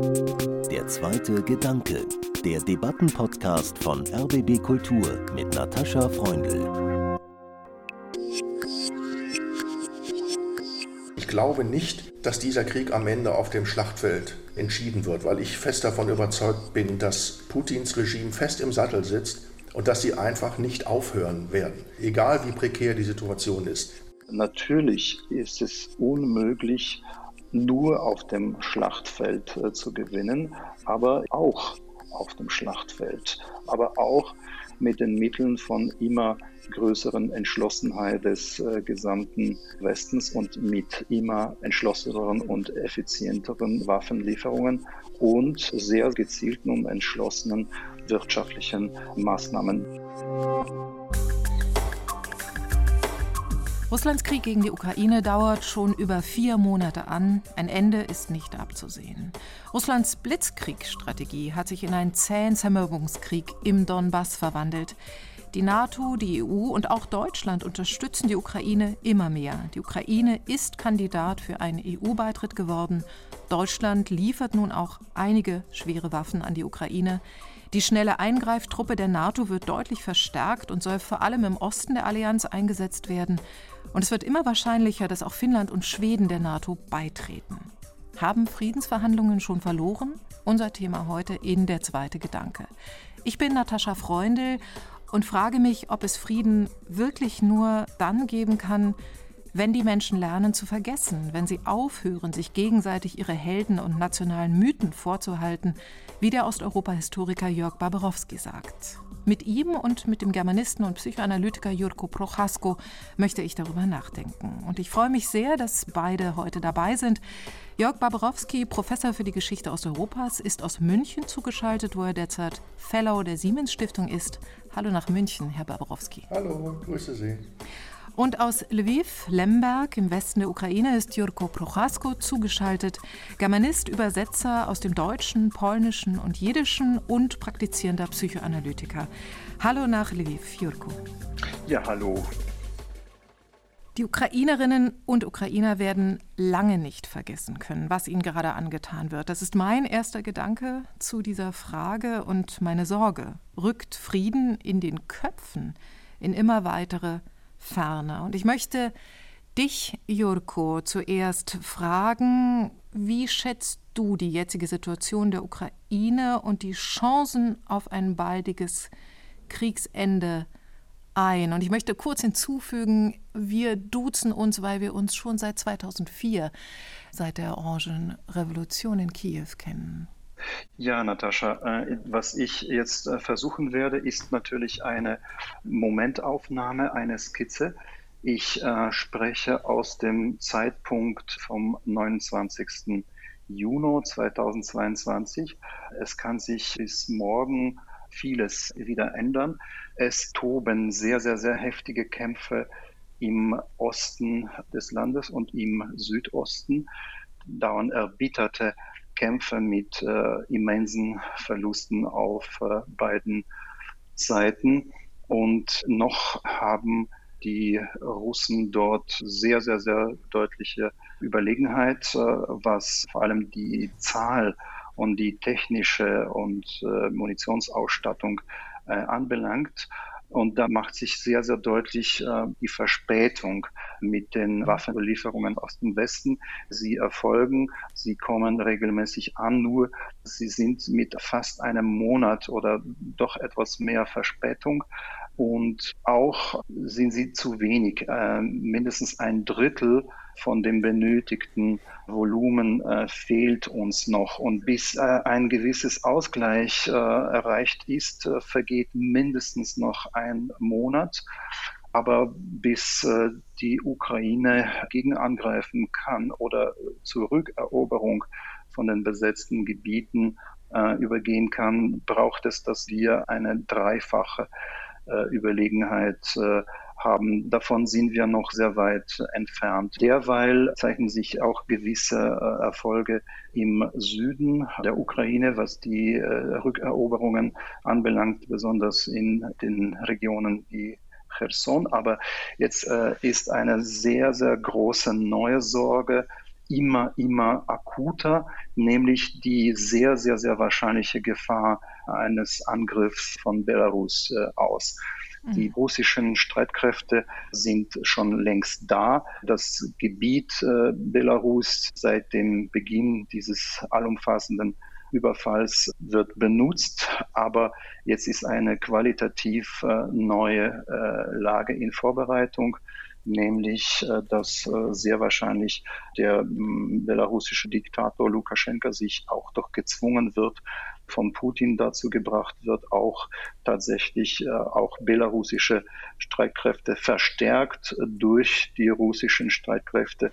Der zweite Gedanke, der Debattenpodcast von RBB Kultur mit Natascha Freundl. Ich glaube nicht, dass dieser Krieg am Ende auf dem Schlachtfeld entschieden wird, weil ich fest davon überzeugt bin, dass Putins Regime fest im Sattel sitzt und dass sie einfach nicht aufhören werden, egal wie prekär die Situation ist. Natürlich ist es unmöglich, nur auf dem Schlachtfeld äh, zu gewinnen, aber auch auf dem Schlachtfeld, aber auch mit den Mitteln von immer größeren Entschlossenheit des äh, gesamten Westens und mit immer entschlosseneren und effizienteren Waffenlieferungen und sehr gezielten und entschlossenen wirtschaftlichen Maßnahmen. Russlands Krieg gegen die Ukraine dauert schon über vier Monate an. Ein Ende ist nicht abzusehen. Russlands Blitzkriegsstrategie hat sich in einen zähen Zermürbungskrieg im Donbass verwandelt. Die NATO, die EU und auch Deutschland unterstützen die Ukraine immer mehr. Die Ukraine ist Kandidat für einen EU-Beitritt geworden. Deutschland liefert nun auch einige schwere Waffen an die Ukraine. Die schnelle Eingreiftruppe der NATO wird deutlich verstärkt und soll vor allem im Osten der Allianz eingesetzt werden. Und es wird immer wahrscheinlicher, dass auch Finnland und Schweden der NATO beitreten. Haben Friedensverhandlungen schon verloren? Unser Thema heute in der zweite Gedanke. Ich bin Natascha Freundl und frage mich, ob es Frieden wirklich nur dann geben kann, wenn die Menschen lernen zu vergessen, wenn sie aufhören, sich gegenseitig ihre Helden und nationalen Mythen vorzuhalten, wie der Osteuropa-Historiker Jörg Barbarowski sagt. Mit ihm und mit dem Germanisten und Psychoanalytiker Jurko Prochasko möchte ich darüber nachdenken. Und ich freue mich sehr, dass beide heute dabei sind. Jörg Barbarowski, Professor für die Geschichte Osteuropas, ist aus München zugeschaltet, wo er derzeit Fellow der Siemens Stiftung ist. Hallo nach München, Herr Barbarowski. Hallo, grüße Sie. Und aus Lviv, Lemberg im Westen der Ukraine ist Jurko Prochasko zugeschaltet, Germanist, Übersetzer aus dem Deutschen, Polnischen und Jiddischen und praktizierender Psychoanalytiker. Hallo nach Lviv, Jurko. Ja, hallo. Die Ukrainerinnen und Ukrainer werden lange nicht vergessen können, was ihnen gerade angetan wird. Das ist mein erster Gedanke zu dieser Frage und meine Sorge. Rückt Frieden in den Köpfen in immer weitere ferner. Und ich möchte dich, Jurko, zuerst fragen, wie schätzt du die jetzige Situation der Ukraine und die Chancen auf ein baldiges Kriegsende ein? Und ich möchte kurz hinzufügen, wir duzen uns, weil wir uns schon seit 2004, seit der Orangen Revolution in Kiew kennen. Ja, Natascha, äh, was ich jetzt äh, versuchen werde, ist natürlich eine Momentaufnahme, eine Skizze. Ich äh, spreche aus dem Zeitpunkt vom 29. Juni 2022. Es kann sich bis morgen vieles wieder ändern. Es toben sehr, sehr, sehr heftige Kämpfe im Osten des Landes und im Südosten. Dauern erbitterte Kämpfe mit äh, immensen Verlusten auf äh, beiden Seiten. Und noch haben die Russen dort sehr, sehr, sehr deutliche Überlegenheit, äh, was vor allem die Zahl und die technische und Munitionsausstattung anbelangt. Und da macht sich sehr, sehr deutlich äh, die Verspätung mit den Waffenlieferungen aus dem Westen. Sie erfolgen, sie kommen regelmäßig an, nur sie sind mit fast einem Monat oder doch etwas mehr Verspätung. Und auch sind sie zu wenig. Äh, mindestens ein Drittel von dem benötigten Volumen äh, fehlt uns noch. Und bis äh, ein gewisses Ausgleich äh, erreicht ist, äh, vergeht mindestens noch ein Monat. Aber bis äh, die Ukraine gegen angreifen kann oder zur Rückeroberung von den besetzten Gebieten äh, übergehen kann, braucht es, dass wir eine dreifache Überlegenheit haben. Davon sind wir noch sehr weit entfernt. Derweil zeichnen sich auch gewisse äh, Erfolge im Süden der Ukraine, was die äh, Rückeroberungen anbelangt, besonders in den Regionen wie Cherson. Aber jetzt äh, ist eine sehr, sehr große neue Sorge immer, immer akuter, nämlich die sehr, sehr, sehr wahrscheinliche Gefahr eines Angriffs von Belarus aus. Die mhm. russischen Streitkräfte sind schon längst da. Das Gebiet äh, Belarus seit dem Beginn dieses allumfassenden Überfalls wird benutzt, aber jetzt ist eine qualitativ äh, neue äh, Lage in Vorbereitung nämlich dass sehr wahrscheinlich der belarussische Diktator Lukaschenka sich auch doch gezwungen wird, von Putin dazu gebracht wird, auch tatsächlich äh, auch belarussische Streitkräfte verstärkt durch die russischen Streitkräfte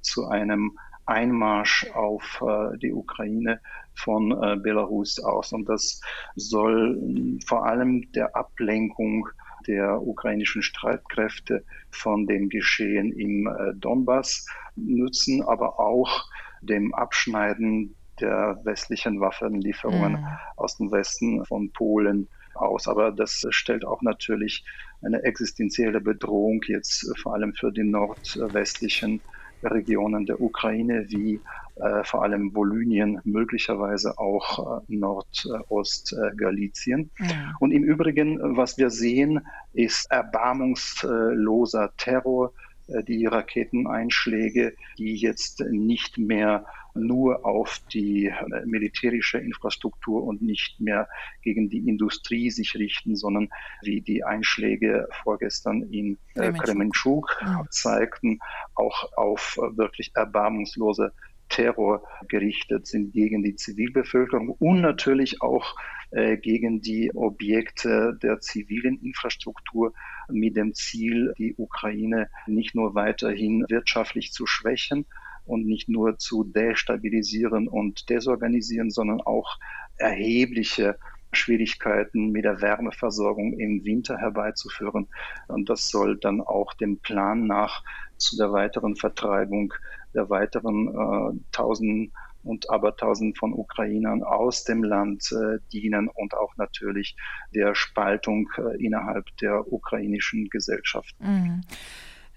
zu einem Einmarsch auf die Ukraine von Belarus aus. Und das soll vor allem der Ablenkung der ukrainischen Streitkräfte von dem Geschehen im äh, Donbass nutzen, aber auch dem Abschneiden der westlichen Waffenlieferungen mhm. aus dem Westen von Polen aus. Aber das stellt auch natürlich eine existenzielle Bedrohung jetzt vor allem für die nordwestlichen Regionen der Ukraine wie äh, vor allem Volynien, möglicherweise auch äh, Nordostgalizien. Ja. Und im Übrigen, was wir sehen, ist erbarmungsloser Terror, äh, die Raketeneinschläge, die jetzt nicht mehr nur auf die äh, militärische Infrastruktur und nicht mehr gegen die Industrie sich richten, sondern wie die Einschläge vorgestern in äh, Kremenchuk ja. zeigten, auch auf wirklich erbarmungslose Terror gerichtet sind gegen die Zivilbevölkerung und natürlich auch äh, gegen die Objekte der zivilen Infrastruktur mit dem Ziel, die Ukraine nicht nur weiterhin wirtschaftlich zu schwächen und nicht nur zu destabilisieren und desorganisieren, sondern auch erhebliche Schwierigkeiten mit der Wärmeversorgung im Winter herbeizuführen. Und das soll dann auch dem Plan nach zu der weiteren Vertreibung der weiteren äh, Tausenden und aber Tausenden von Ukrainern aus dem Land äh, dienen und auch natürlich der Spaltung äh, innerhalb der ukrainischen Gesellschaft. Mhm.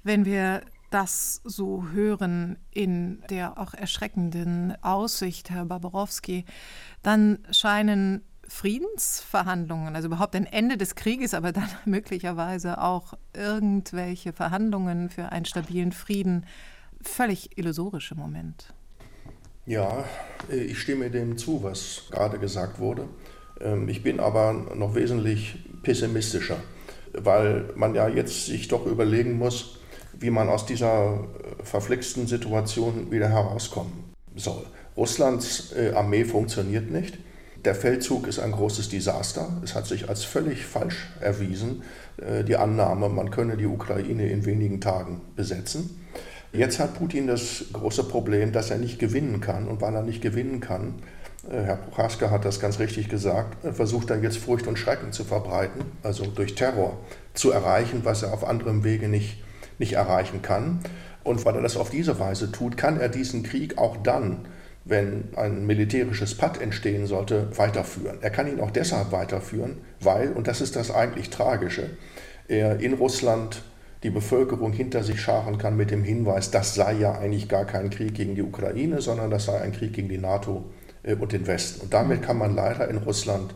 Wenn wir das so hören in der auch erschreckenden Aussicht, Herr Baborowski, dann scheinen Friedensverhandlungen, also überhaupt ein Ende des Krieges, aber dann möglicherweise auch irgendwelche Verhandlungen für einen stabilen Frieden völlig illusorisch Moment. Ja, ich stimme dem zu, was gerade gesagt wurde. Ähm, ich bin aber noch wesentlich pessimistischer, weil man ja jetzt sich doch überlegen muss, wie man aus dieser äh, verflixten Situation wieder herauskommen soll. Russlands äh, Armee funktioniert nicht. Der Feldzug ist ein großes Desaster. Es hat sich als völlig falsch erwiesen, äh, die Annahme, man könne die Ukraine in wenigen Tagen besetzen. Jetzt hat Putin das große Problem, dass er nicht gewinnen kann. Und weil er nicht gewinnen kann, äh, Herr Prochaska hat das ganz richtig gesagt, äh, versucht er jetzt Furcht und Schrecken zu verbreiten, also durch Terror zu erreichen, was er auf anderem Wege nicht, nicht erreichen kann. Und weil er das auf diese Weise tut, kann er diesen Krieg auch dann wenn ein militärisches Patt entstehen sollte, weiterführen. Er kann ihn auch deshalb weiterführen, weil, und das ist das eigentlich Tragische, er in Russland die Bevölkerung hinter sich scharen kann mit dem Hinweis, das sei ja eigentlich gar kein Krieg gegen die Ukraine, sondern das sei ein Krieg gegen die NATO äh, und den Westen. Und damit kann man leider in Russland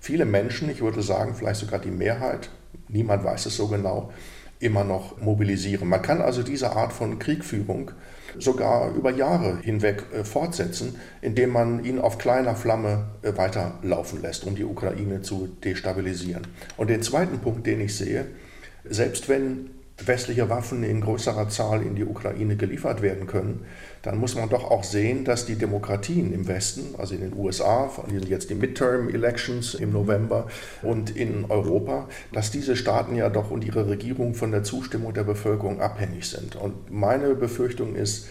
viele Menschen, ich würde sagen vielleicht sogar die Mehrheit, niemand weiß es so genau, immer noch mobilisieren. Man kann also diese Art von Kriegführung sogar über Jahre hinweg äh, fortsetzen, indem man ihn auf kleiner Flamme äh, weiterlaufen lässt, um die Ukraine zu destabilisieren. Und den zweiten Punkt, den ich sehe, selbst wenn westliche Waffen in größerer Zahl in die Ukraine geliefert werden können, dann muss man doch auch sehen, dass die Demokratien im Westen, also in den USA, jetzt die Midterm-Elections im November und in Europa, dass diese Staaten ja doch und ihre Regierung von der Zustimmung der Bevölkerung abhängig sind. Und meine Befürchtung ist,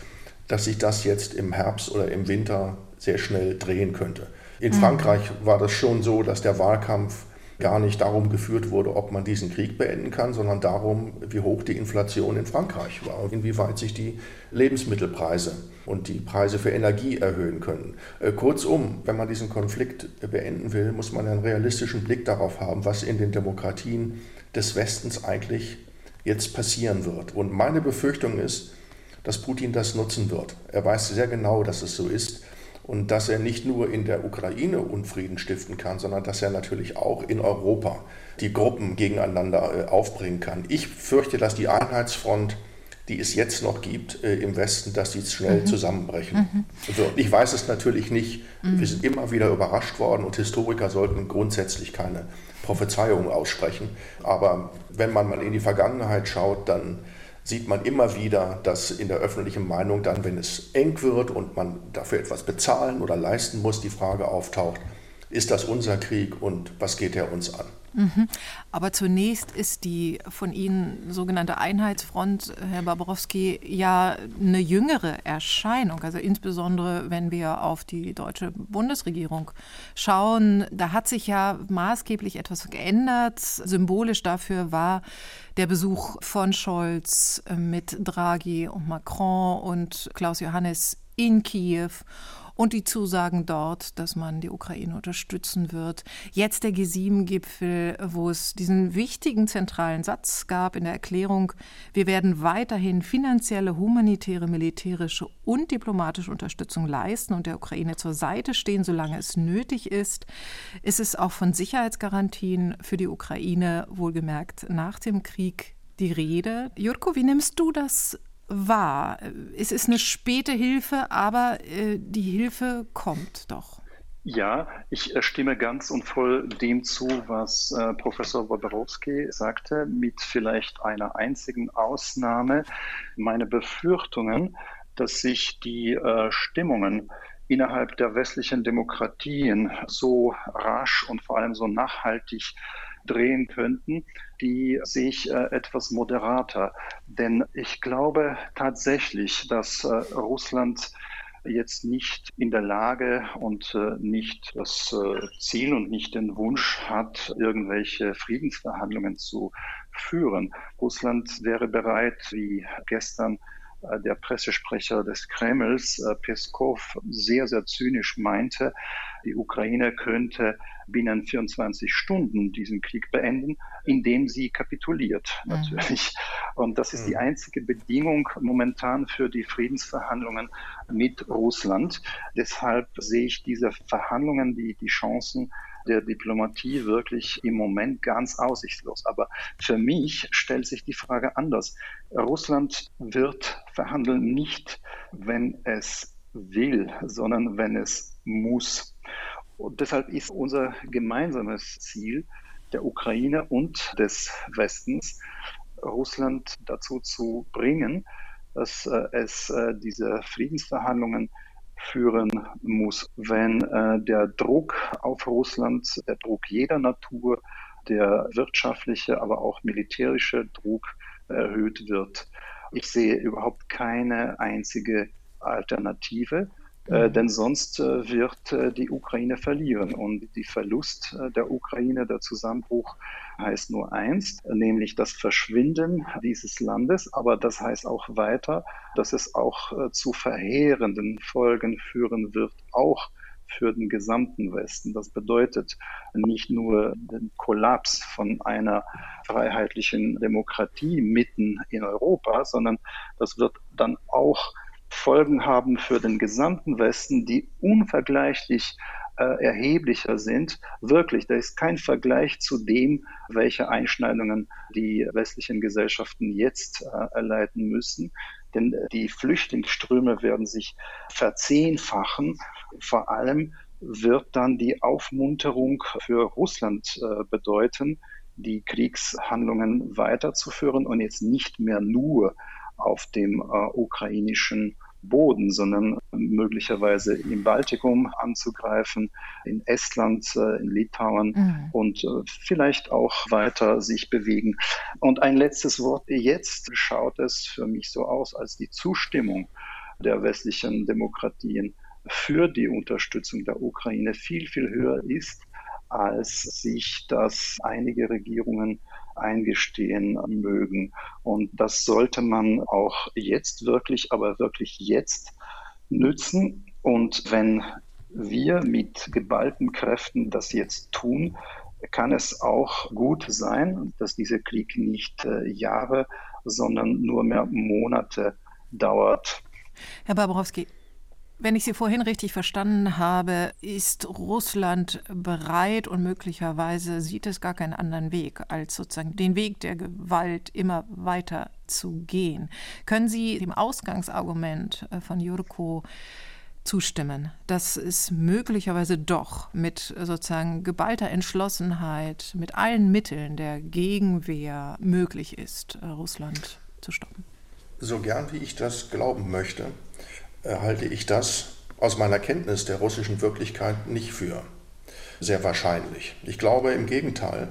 dass sich das jetzt im Herbst oder im Winter sehr schnell drehen könnte. In mhm. Frankreich war das schon so, dass der Wahlkampf gar nicht darum geführt wurde, ob man diesen Krieg beenden kann, sondern darum, wie hoch die Inflation in Frankreich war und inwieweit sich die Lebensmittelpreise und die Preise für Energie erhöhen können. Äh, kurzum, wenn man diesen Konflikt beenden will, muss man einen realistischen Blick darauf haben, was in den Demokratien des Westens eigentlich jetzt passieren wird. Und meine Befürchtung ist, dass Putin das nutzen wird. Er weiß sehr genau, dass es so ist und dass er nicht nur in der Ukraine Unfrieden stiften kann, sondern dass er natürlich auch in Europa die Gruppen gegeneinander äh, aufbringen kann. Ich fürchte, dass die Einheitsfront die es jetzt noch gibt äh, im Westen, dass die schnell mhm. zusammenbrechen. Mhm. Also, ich weiß es natürlich nicht. Mhm. Wir sind immer wieder überrascht worden und Historiker sollten grundsätzlich keine Prophezeiungen aussprechen. Aber wenn man mal in die Vergangenheit schaut, dann sieht man immer wieder, dass in der öffentlichen Meinung dann, wenn es eng wird und man dafür etwas bezahlen oder leisten muss, die Frage auftaucht, ist das unser Krieg und was geht er uns an? Mhm. Aber zunächst ist die von Ihnen sogenannte Einheitsfront, Herr Baborowski, ja eine jüngere Erscheinung. Also insbesondere, wenn wir auf die deutsche Bundesregierung schauen, da hat sich ja maßgeblich etwas geändert. Symbolisch dafür war der Besuch von Scholz mit Draghi und Macron und Klaus Johannes in Kiew und die Zusagen dort, dass man die Ukraine unterstützen wird. Jetzt der G7-Gipfel, wo es diesen wichtigen zentralen Satz gab in der Erklärung, wir werden weiterhin finanzielle, humanitäre, militärische und diplomatische Unterstützung leisten und der Ukraine zur Seite stehen, solange es nötig ist. Es ist auch von Sicherheitsgarantien für die Ukraine, wohlgemerkt nach dem Krieg, die Rede. Jurko, wie nimmst du das wahr. Es ist eine späte Hilfe, aber äh, die Hilfe kommt doch. Ja, ich äh, stimme ganz und voll dem zu, was äh, Professor Wodorowski sagte, mit vielleicht einer einzigen Ausnahme. Meine Befürchtungen, dass sich die äh, Stimmungen innerhalb der westlichen Demokratien so rasch und vor allem so nachhaltig drehen könnten, die sehe ich äh, etwas moderater. Denn ich glaube tatsächlich, dass äh, Russland jetzt nicht in der Lage und äh, nicht das Ziel und nicht den Wunsch hat, irgendwelche Friedensverhandlungen zu führen. Russland wäre bereit, wie gestern der Pressesprecher des Kremls, Peskov, sehr, sehr zynisch meinte, die Ukraine könnte binnen 24 Stunden diesen Krieg beenden, indem sie kapituliert, mhm. natürlich. Mhm. Und das ist mhm. die einzige Bedingung momentan für die Friedensverhandlungen mit Russland. Deshalb sehe ich diese Verhandlungen, die, die Chancen der Diplomatie wirklich im Moment ganz aussichtslos. Aber für mich stellt sich die Frage anders. Russland wird verhandeln nicht, wenn es will, sondern wenn es muss. Und deshalb ist unser gemeinsames Ziel der Ukraine und des Westens, Russland dazu zu bringen, dass äh, es äh, diese Friedensverhandlungen führen muss. Wenn äh, der Druck auf Russland, der Druck jeder Natur, der wirtschaftliche, aber auch militärische Druck erhöht wird. Ich sehe überhaupt keine einzige Alternative. Äh, denn sonst äh, wird äh, die Ukraine verlieren. Und die Verlust äh, der Ukraine, der Zusammenbruch heißt nur eins, nämlich das Verschwinden dieses Landes. Aber das heißt auch weiter, dass es auch äh, zu verheerenden Folgen führen wird, auch für den gesamten Westen. Das bedeutet nicht nur den Kollaps von einer freiheitlichen Demokratie mitten in Europa, sondern das wird dann auch Folgen haben für den gesamten Westen, die unvergleichlich äh, erheblicher sind. Wirklich, da ist kein Vergleich zu dem, welche Einschneidungen die westlichen Gesellschaften jetzt äh, erleiden müssen. Denn äh, die Flüchtlingsströme werden sich verzehnfachen. Vor allem wird dann die Aufmunterung für Russland äh, bedeuten, die Kriegshandlungen weiterzuführen und jetzt nicht mehr nur auf dem äh, ukrainischen Boden, sondern möglicherweise im Baltikum anzugreifen, in Estland, äh, in Litauen mhm. und äh, vielleicht auch weiter sich bewegen. Und ein letztes Wort. Jetzt schaut es für mich so aus, als die Zustimmung der westlichen Demokratien für die Unterstützung der Ukraine viel, viel höher ist, als sich das einige Regierungen eingestehen mögen. Und das sollte man auch jetzt wirklich, aber wirklich jetzt nützen. Und wenn wir mit geballten Kräften das jetzt tun, kann es auch gut sein, dass dieser Krieg nicht äh, Jahre, sondern nur mehr Monate dauert. Herr Babrowski, wenn ich Sie vorhin richtig verstanden habe, ist Russland bereit und möglicherweise sieht es gar keinen anderen Weg, als sozusagen den Weg der Gewalt immer weiter zu gehen. Können Sie dem Ausgangsargument äh, von Jurko zustimmen, dass es möglicherweise doch mit sozusagen geballter Entschlossenheit, mit allen Mitteln der Gegenwehr möglich ist, äh, Russland zu stoppen? So gern wie ich das glauben möchte, halte ich das aus meiner Kenntnis der russischen Wirklichkeit nicht für sehr wahrscheinlich. Ich glaube im Gegenteil,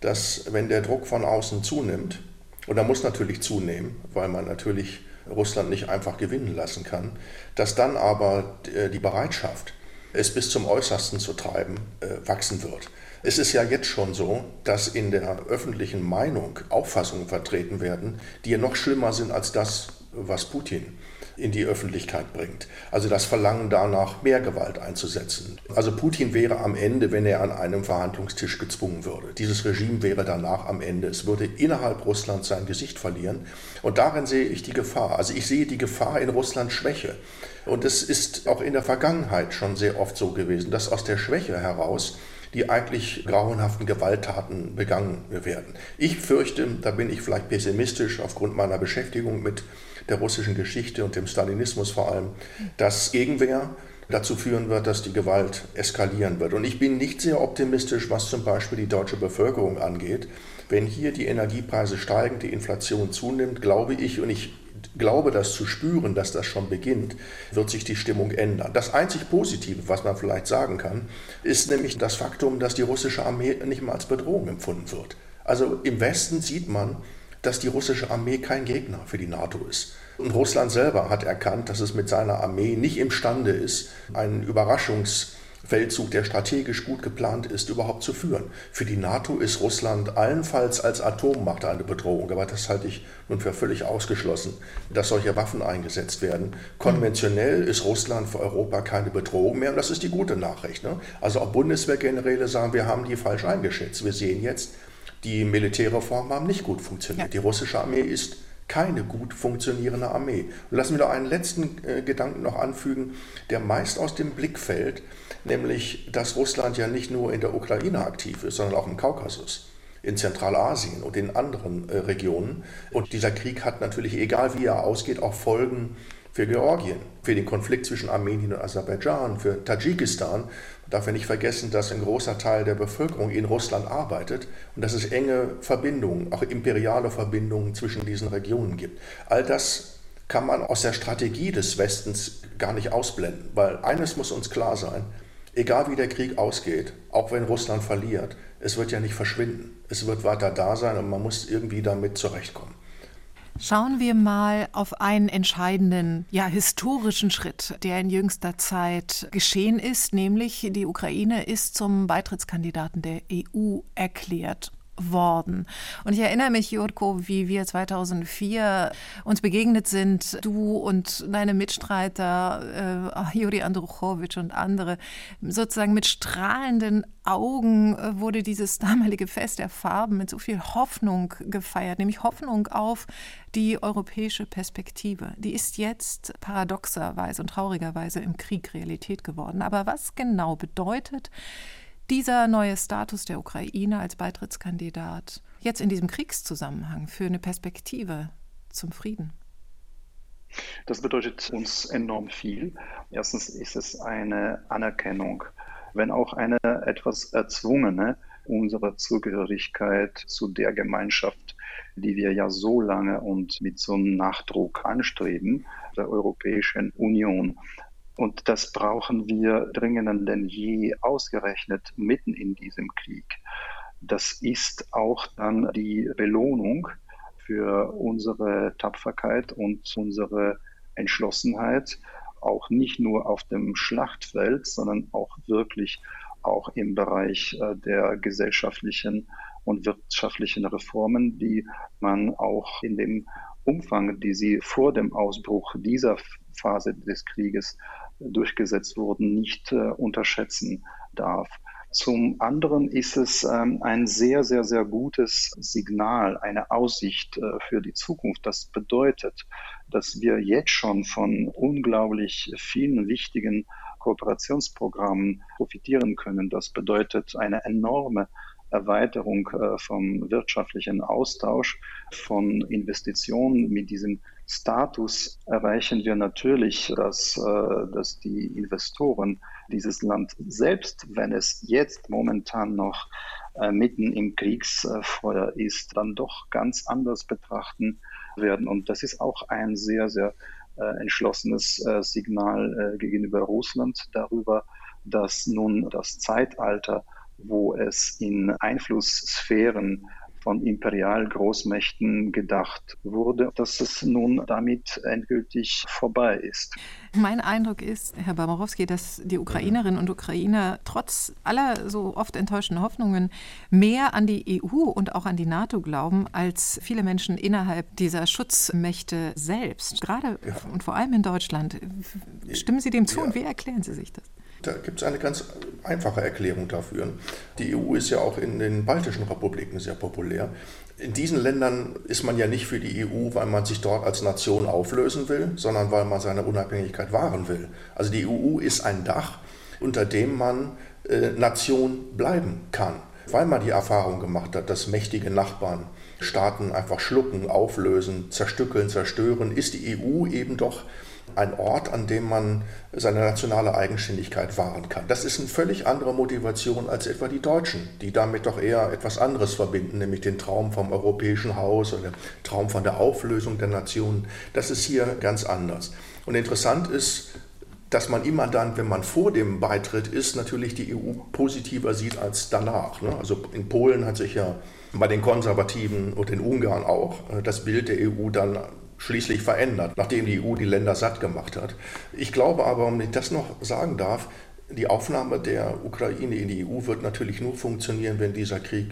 dass wenn der Druck von außen zunimmt, und er muss natürlich zunehmen, weil man natürlich Russland nicht einfach gewinnen lassen kann, dass dann aber äh, die Bereitschaft, es bis zum Äußersten zu treiben, äh, wachsen wird. Es ist ja jetzt schon so, dass in der öffentlichen Meinung Auffassungen vertreten werden, die ja noch schlimmer sind als das, was Putin in die Öffentlichkeit bringt. Also das Verlangen danach, mehr Gewalt einzusetzen. Also Putin wäre am Ende, wenn er an einem Verhandlungstisch gezwungen würde. Dieses Regime wäre danach am Ende. Es würde innerhalb Russlands sein Gesicht verlieren. Und darin sehe ich die Gefahr. Also ich sehe die Gefahr in Russlands Schwäche. Und es ist auch in der Vergangenheit schon sehr oft so gewesen, dass aus der Schwäche heraus die eigentlich grauenhaften Gewalttaten begangen werden. Ich fürchte, da bin ich vielleicht pessimistisch aufgrund meiner Beschäftigung mit der russischen Geschichte und dem Stalinismus vor allem, dass Gegenwehr dazu führen wird, dass die Gewalt eskalieren wird. Und ich bin nicht sehr optimistisch, was zum Beispiel die deutsche Bevölkerung angeht. Wenn hier die Energiepreise steigen, die Inflation zunimmt, glaube ich, und ich glaube das zu spüren, dass das schon beginnt, wird sich die Stimmung ändern. Das einzig Positive, was man vielleicht sagen kann, ist nämlich das Faktum, dass die russische Armee nicht mal als Bedrohung empfunden wird. Also im Westen sieht man, dass die russische Armee kein Gegner für die NATO ist. Und Russland selber hat erkannt, dass es mit seiner Armee nicht imstande ist, einen Überraschungsfeldzug, der strategisch gut geplant ist, überhaupt zu führen. Für die NATO ist Russland allenfalls als Atommacht eine Bedrohung, aber das halte ich nun für völlig ausgeschlossen, dass solche Waffen eingesetzt werden. Konventionell ist Russland für Europa keine Bedrohung mehr und das ist die gute Nachricht. Ne? Also auch Bundeswehrgeneräle sagen, wir haben die falsch eingeschätzt. Wir sehen jetzt, die Militärreformen haben nicht gut funktioniert. Ja. Die russische Armee ist keine gut funktionierende Armee. Und lassen wir doch einen letzten äh, Gedanken noch anfügen, der meist aus dem Blick fällt, nämlich, dass Russland ja nicht nur in der Ukraine aktiv ist, sondern auch im Kaukasus, in Zentralasien und in anderen äh, Regionen. Und dieser Krieg hat natürlich, egal wie er ausgeht, auch Folgen für Georgien, für den Konflikt zwischen Armenien und Aserbaidschan, für Tadschikistan. Man darf ja nicht vergessen, dass ein großer Teil der Bevölkerung in Russland arbeitet und dass es enge Verbindungen, auch imperiale Verbindungen zwischen diesen Regionen gibt. All das kann man aus der Strategie des Westens gar nicht ausblenden, weil eines muss uns klar sein, egal wie der Krieg ausgeht, auch wenn Russland verliert, es wird ja nicht verschwinden. Es wird weiter da sein und man muss irgendwie damit zurechtkommen. Schauen wir mal auf einen entscheidenden, ja, historischen Schritt, der in jüngster Zeit geschehen ist, nämlich die Ukraine ist zum Beitrittskandidaten der EU erklärt worden. Und ich erinnere mich, Jurko, wie wir 2004 uns begegnet sind, du und deine Mitstreiter, äh, Juri Andruchowitsch und andere, sozusagen mit strahlenden Augen äh, wurde dieses damalige Fest der Farben mit so viel Hoffnung gefeiert, nämlich Hoffnung auf die europäische Perspektive. Die ist jetzt paradoxerweise und traurigerweise im Krieg Realität geworden. Aber was genau bedeutet dieser neue Status der Ukraine als Beitrittskandidat jetzt in diesem Kriegszusammenhang für eine Perspektive zum Frieden? Das bedeutet uns enorm viel. Erstens ist es eine Anerkennung, wenn auch eine etwas erzwungene, unserer Zugehörigkeit zu der Gemeinschaft, die wir ja so lange und mit so einem Nachdruck anstreben, der Europäischen Union. Und das brauchen wir dringender denn je ausgerechnet mitten in diesem Krieg. Das ist auch dann die Belohnung für unsere Tapferkeit und unsere Entschlossenheit, auch nicht nur auf dem Schlachtfeld, sondern auch wirklich auch im Bereich äh, der gesellschaftlichen und wirtschaftlichen Reformen, die man auch in dem Umfang, die sie vor dem Ausbruch dieser Phase des Krieges durchgesetzt wurden, nicht äh, unterschätzen darf. Zum anderen ist es ähm, ein sehr, sehr, sehr gutes Signal, eine Aussicht äh, für die Zukunft. Das bedeutet, dass wir jetzt schon von unglaublich vielen wichtigen Kooperationsprogrammen profitieren können. Das bedeutet eine enorme Erweiterung äh, vom wirtschaftlichen Austausch, von Investitionen mit diesem Status erreichen wir natürlich, dass, äh, dass die Investoren dieses Land selbst, wenn es jetzt momentan noch äh, mitten im Kriegsfeuer ist, dann doch ganz anders betrachten werden. Und das ist auch ein sehr, sehr entschlossenes Signal gegenüber Russland darüber, dass nun das Zeitalter wo es in Einflusssphären von Imperialgroßmächten gedacht wurde, dass es nun damit endgültig vorbei ist. Mein Eindruck ist, Herr Bamarowski, dass die Ukrainerinnen und Ukrainer trotz aller so oft enttäuschten Hoffnungen mehr an die EU und auch an die NATO glauben, als viele Menschen innerhalb dieser Schutzmächte selbst. Gerade ja. und vor allem in Deutschland. Stimmen Sie dem zu ja. und wie erklären Sie sich das? Da gibt es eine ganz einfache Erklärung dafür. Die EU ist ja auch in den baltischen Republiken sehr populär. In diesen Ländern ist man ja nicht für die EU, weil man sich dort als Nation auflösen will, sondern weil man seine Unabhängigkeit wahren will. Also die EU ist ein Dach, unter dem man äh, Nation bleiben kann, weil man die Erfahrung gemacht hat, dass mächtige Nachbarn Staaten einfach schlucken, auflösen, zerstückeln, zerstören, ist die EU eben doch ein Ort, an dem man seine nationale Eigenständigkeit wahren kann. Das ist eine völlig andere Motivation als etwa die Deutschen, die damit doch eher etwas anderes verbinden, nämlich den Traum vom europäischen Haus oder den Traum von der Auflösung der Nationen. Das ist hier ganz anders. Und interessant ist, dass man immer dann, wenn man vor dem Beitritt ist, natürlich die EU positiver sieht als danach. Ne? Also in Polen hat sich ja bei den Konservativen und in Ungarn auch äh, das Bild der EU dann schließlich verändert, nachdem die EU die Länder satt gemacht hat. Ich glaube aber, wenn ich das noch sagen darf, die Aufnahme der Ukraine in die EU wird natürlich nur funktionieren, wenn dieser Krieg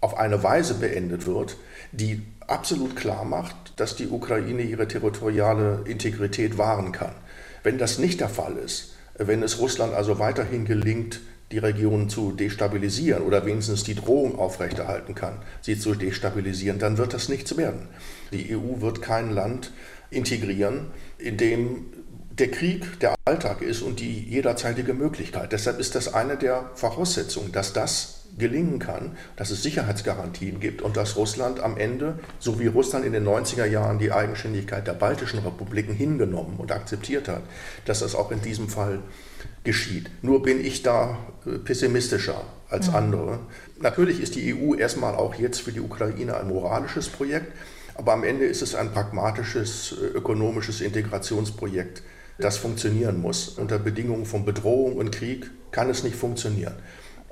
auf eine Weise beendet wird, die absolut klar macht, dass die Ukraine ihre territoriale Integrität wahren kann. Wenn das nicht der Fall ist, wenn es Russland also weiterhin gelingt, die Region zu destabilisieren oder wenigstens die Drohung aufrechterhalten kann, sie zu destabilisieren, dann wird das nichts werden. Die EU wird kein Land integrieren, in dem der Krieg der Alltag ist und die jederzeitige Möglichkeit. Deshalb ist das eine der Voraussetzungen, dass das gelingen kann, dass es Sicherheitsgarantien gibt und dass Russland am Ende, so wie Russland in den 90er Jahren die Eigenständigkeit der baltischen Republiken hingenommen und akzeptiert hat, dass das auch in diesem Fall geschieht. Nur bin ich da äh, pessimistischer als mhm. andere. Natürlich ist die EU erstmal auch jetzt für die Ukraine ein moralisches Projekt, aber am Ende ist es ein pragmatisches äh, ökonomisches Integrationsprojekt, das funktionieren muss. Unter Bedingungen von Bedrohung und Krieg kann es nicht funktionieren.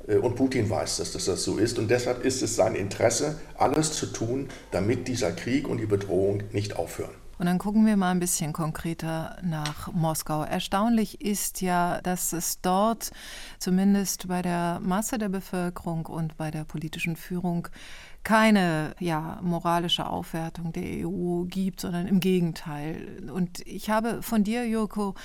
Äh, und Putin weiß, dass das so ist. Und deshalb ist es sein Interesse, alles zu tun, damit dieser Krieg und die Bedrohung nicht aufhören. Und dann gucken wir mal ein bisschen konkreter nach Moskau. Erstaunlich ist ja, dass es dort zumindest bei der Masse der Bevölkerung und bei der politischen Führung keine ja, moralische Aufwertung der EU gibt, sondern im Gegenteil. Und ich habe von dir, Joko,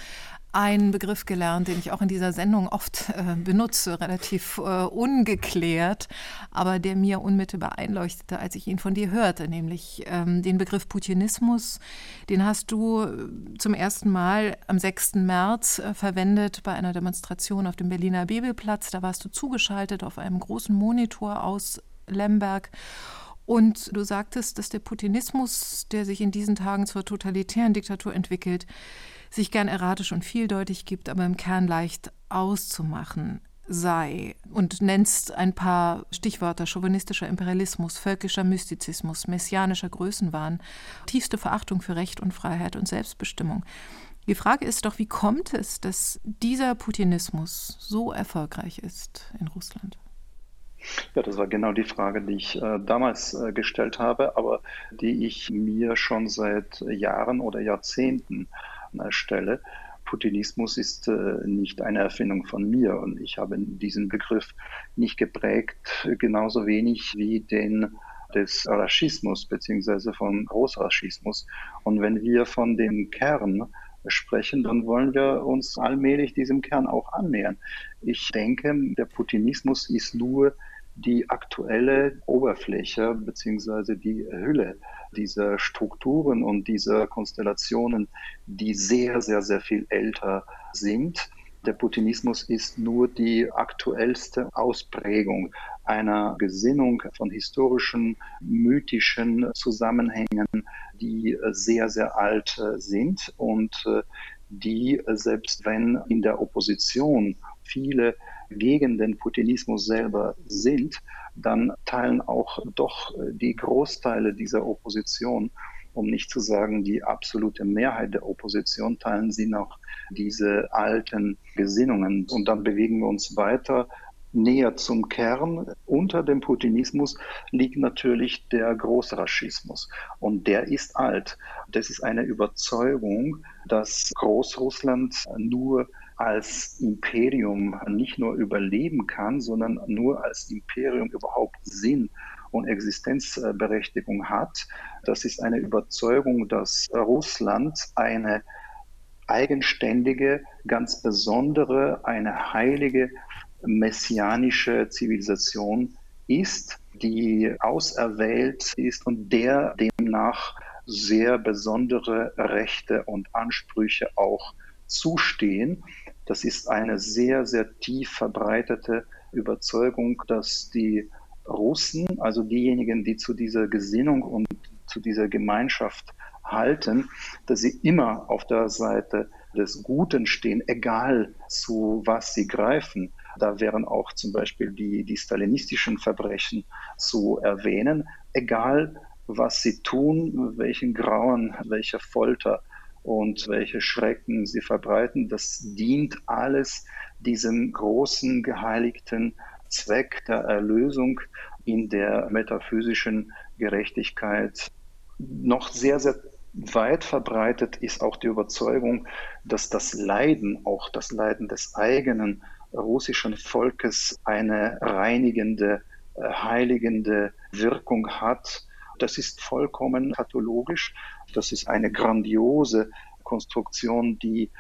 einen Begriff gelernt, den ich auch in dieser Sendung oft äh, benutze, relativ äh, ungeklärt, aber der mir unmittelbar einleuchtete, als ich ihn von dir hörte, nämlich ähm, den Begriff Putinismus. Den hast du äh, zum ersten Mal am 6. März äh, verwendet bei einer Demonstration auf dem Berliner Bibelplatz. Da warst du zugeschaltet auf einem großen Monitor aus Lemberg. Und du sagtest, dass der Putinismus, der sich in diesen Tagen zur totalitären Diktatur entwickelt, sich gern erratisch und vieldeutig gibt, aber im Kern leicht auszumachen sei und nennst ein paar Stichwörter chauvinistischer Imperialismus, völkischer Mystizismus, messianischer Größenwahn, tiefste Verachtung für Recht und Freiheit und Selbstbestimmung. Die Frage ist doch, wie kommt es, dass dieser Putinismus so erfolgreich ist in Russland? Ja, das war genau die Frage, die ich äh, damals äh, gestellt habe, aber die ich mir schon seit Jahren oder Jahrzehnten äh, stelle. Putinismus ist äh, nicht eine Erfindung von mir und ich habe diesen Begriff nicht geprägt, genauso wenig wie den des Raschismus beziehungsweise von Großraschismus. Und wenn wir von dem Kern sprechen, dann wollen wir uns allmählich diesem Kern auch annähern. Ich denke, der Putinismus ist nur die aktuelle Oberfläche bzw. die Hülle dieser Strukturen und dieser Konstellationen, die sehr, sehr, sehr viel älter sind. Der Putinismus ist nur die aktuellste Ausprägung einer Gesinnung von historischen, mythischen Zusammenhängen, die sehr, sehr alt sind und die, selbst wenn in der Opposition viele gegen den Putinismus selber sind, dann teilen auch doch die Großteile dieser Opposition, um nicht zu sagen die absolute Mehrheit der Opposition, teilen sie noch diese alten Gesinnungen. Und dann bewegen wir uns weiter näher zum Kern. Unter dem Putinismus liegt natürlich der Großraschismus. Und der ist alt. Das ist eine Überzeugung, dass Großrussland nur als Imperium nicht nur überleben kann, sondern nur als Imperium überhaupt Sinn und Existenzberechtigung hat. Das ist eine Überzeugung, dass Russland eine eigenständige, ganz besondere, eine heilige messianische Zivilisation ist, die auserwählt ist und der demnach sehr besondere Rechte und Ansprüche auch zustehen. Das ist eine sehr, sehr tief verbreitete Überzeugung, dass die Russen, also diejenigen, die zu dieser Gesinnung und zu dieser Gemeinschaft halten, dass sie immer auf der Seite des Guten stehen, egal zu was sie greifen. Da wären auch zum Beispiel die, die stalinistischen Verbrechen zu erwähnen, egal was sie tun, welchen Grauen, welche Folter und welche Schrecken sie verbreiten. Das dient alles diesem großen geheiligten Zweck der Erlösung in der metaphysischen Gerechtigkeit. Noch sehr, sehr weit verbreitet ist auch die Überzeugung, dass das Leiden, auch das Leiden des eigenen russischen Volkes, eine reinigende, äh, heiligende Wirkung hat. Das ist vollkommen pathologisch. Das ist eine grandiose Konstruktion, die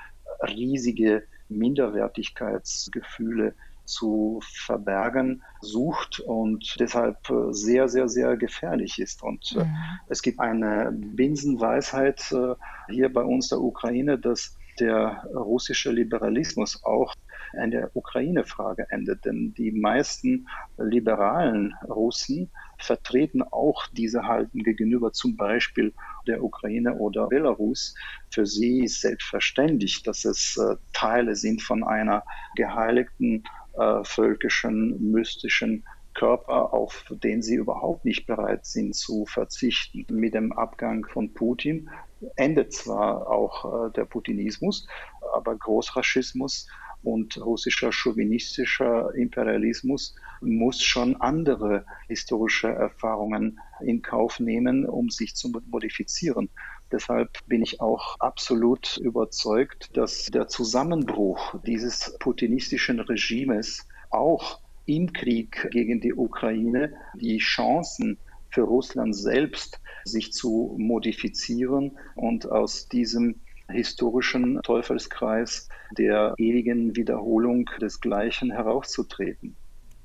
riesige Minderwertigkeitsgefühle zu verbergen sucht und deshalb sehr, sehr, sehr gefährlich ist. Und äh, mhm. es gibt eine Binsenweisheit äh, hier bei uns der Ukraine, dass der russische Liberalismus auch an der Ukraine-Frage endet. Denn die meisten liberalen Russen vertreten auch diese Haltung gegenüber zum Beispiel der Ukraine oder Belarus. Für sie ist selbstverständlich, dass es äh, Teile sind von einer geheiligten äh, völkischen, mystischen Körper, auf den sie überhaupt nicht bereit sind zu verzichten. Mit dem Abgang von Putin endet zwar auch äh, der Putinismus, aber Großraschismus und russischer chauvinistischer Imperialismus muss schon andere historische Erfahrungen in Kauf nehmen, um sich zu modifizieren. Deshalb bin ich auch absolut überzeugt, dass der Zusammenbruch dieses putinistischen Regimes auch im Krieg gegen die Ukraine die Chancen für Russland selbst, sich zu modifizieren und aus diesem historischen Teufelskreis der ewigen Wiederholung des Gleichen herauszutreten.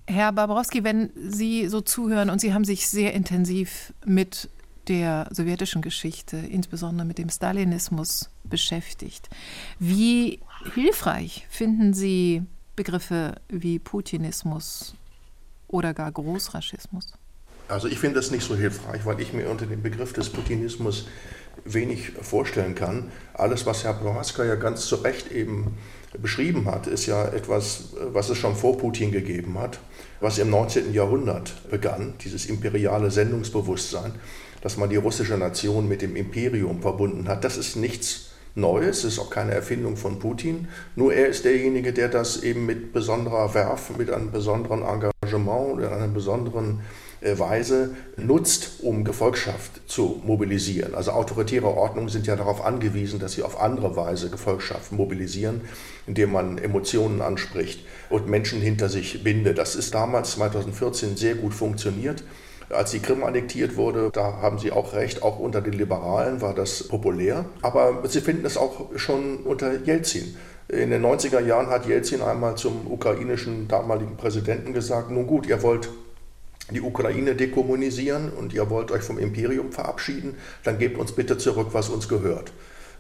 Herr Babrowski, wenn Sie so zuhören und Sie haben sich sehr intensiv mit der sowjetischen Geschichte, insbesondere mit dem Stalinismus beschäftigt, wie hilfreich finden Sie Begriffe wie Putinismus oder gar Großraschismus? Also ich finde das nicht so hilfreich, weil ich mir unter dem Begriff des Putinismus wenig vorstellen kann. Alles, was Herr Prohaska ja ganz zu Recht eben beschrieben hat, ist ja etwas, was es schon vor Putin gegeben hat, was im 19. Jahrhundert begann, dieses imperiale Sendungsbewusstsein, dass man die russische Nation mit dem Imperium verbunden hat. Das ist nichts Neues, ist auch keine Erfindung von Putin, nur er ist derjenige, der das eben mit besonderer Werf, mit einem besonderen Engagement oder einem besonderen Weise nutzt, um Gefolgschaft zu mobilisieren. Also autoritäre Ordnungen sind ja darauf angewiesen, dass sie auf andere Weise Gefolgschaft mobilisieren, indem man Emotionen anspricht und Menschen hinter sich bindet. Das ist damals 2014 sehr gut funktioniert. Als die Krim annektiert wurde, da haben Sie auch recht, auch unter den Liberalen war das populär. Aber Sie finden es auch schon unter Jelzin. In den 90er Jahren hat Jelzin einmal zum ukrainischen damaligen Präsidenten gesagt, nun gut, ihr wollt die Ukraine dekommunisieren und ihr wollt euch vom Imperium verabschieden, dann gebt uns bitte zurück, was uns gehört.